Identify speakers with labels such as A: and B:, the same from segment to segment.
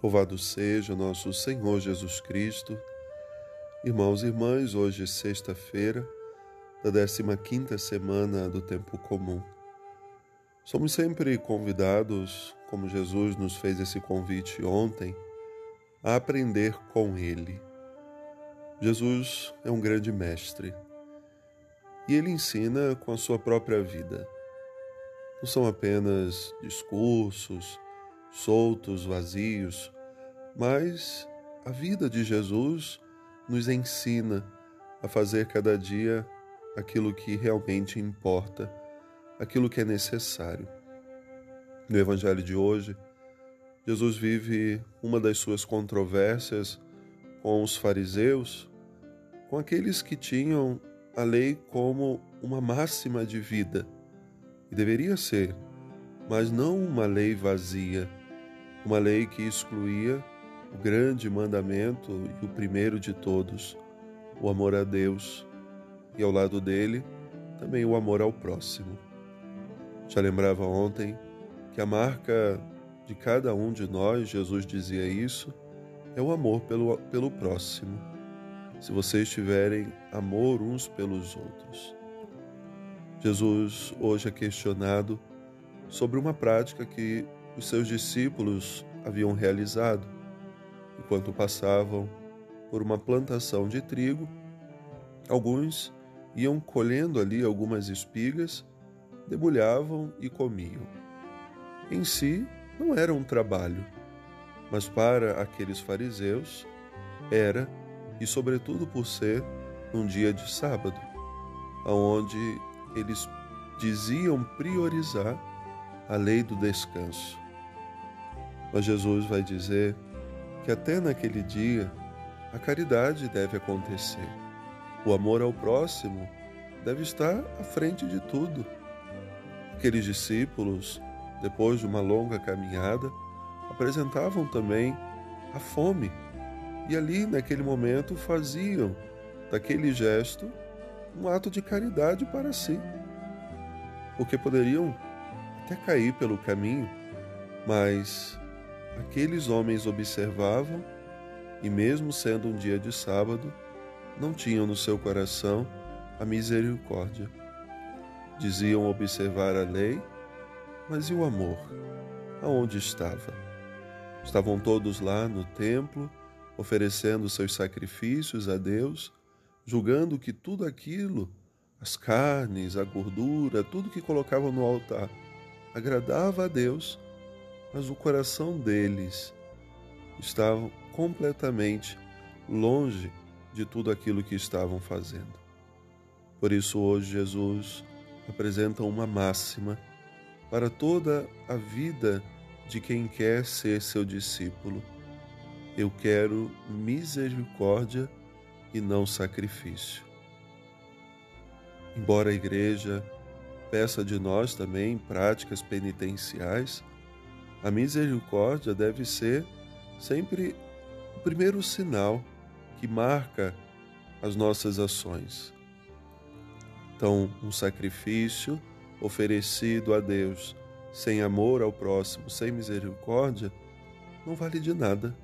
A: Louvado seja nosso Senhor Jesus Cristo. Irmãos e irmãs, hoje é sexta-feira da 15ª semana do tempo comum. Somos sempre convidados, como Jesus nos fez esse convite ontem, a aprender com ele. Jesus é um grande mestre e ele ensina com a sua própria vida. Não são apenas discursos, soltos, vazios, mas a vida de Jesus nos ensina a fazer cada dia aquilo que realmente importa, aquilo que é necessário. No Evangelho de hoje, Jesus vive uma das suas controvérsias com os fariseus, com aqueles que tinham a lei como uma máxima de vida, e deveria ser, mas não uma lei vazia, uma lei que excluía o grande mandamento e o primeiro de todos, o amor a Deus, e ao lado dele também o amor ao próximo. Já lembrava ontem que a marca de cada um de nós, Jesus dizia isso, é o amor pelo, pelo próximo. Se vocês tiverem amor uns pelos outros. Jesus hoje é questionado sobre uma prática que os seus discípulos haviam realizado enquanto passavam por uma plantação de trigo. Alguns iam colhendo ali algumas espigas, debulhavam e comiam. Em si, não era um trabalho, mas para aqueles fariseus era, e sobretudo por ser um dia de sábado, onde eles diziam priorizar a lei do descanso. Mas Jesus vai dizer que até naquele dia a caridade deve acontecer. O amor ao próximo deve estar à frente de tudo. Aqueles discípulos, depois de uma longa caminhada, apresentavam também a fome e ali, naquele momento, faziam daquele gesto um ato de caridade para si, porque poderiam até cair pelo caminho, mas Aqueles homens observavam e, mesmo sendo um dia de sábado, não tinham no seu coração a misericórdia. Diziam observar a lei, mas e o amor? Aonde estava? Estavam todos lá no templo, oferecendo seus sacrifícios a Deus, julgando que tudo aquilo, as carnes, a gordura, tudo que colocavam no altar, agradava a Deus mas o coração deles estava completamente longe de tudo aquilo que estavam fazendo. Por isso, hoje, Jesus apresenta uma máxima para toda a vida de quem quer ser seu discípulo. Eu quero misericórdia e não sacrifício. Embora a igreja peça de nós também práticas penitenciais, a misericórdia deve ser sempre o primeiro sinal que marca as nossas ações. Então, um sacrifício oferecido a Deus sem amor ao próximo, sem misericórdia, não vale de nada.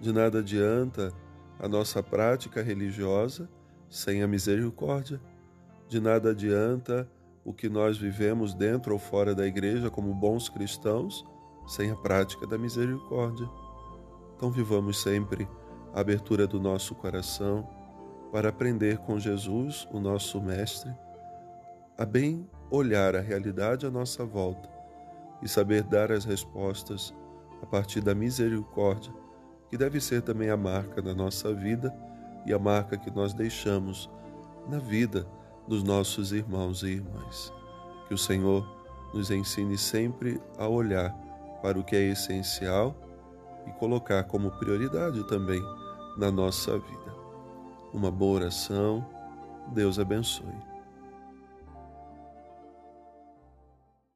A: De nada adianta a nossa prática religiosa sem a misericórdia. De nada adianta o que nós vivemos dentro ou fora da igreja como bons cristãos sem a prática da misericórdia. Então, vivamos sempre a abertura do nosso coração para aprender com Jesus, o nosso Mestre, a bem olhar a realidade à nossa volta e saber dar as respostas a partir da misericórdia, que deve ser também a marca da nossa vida e a marca que nós deixamos na vida dos nossos irmãos e irmãs. Que o Senhor nos ensine sempre a olhar para o que é essencial e colocar como prioridade também na nossa vida. Uma boa oração. Deus abençoe.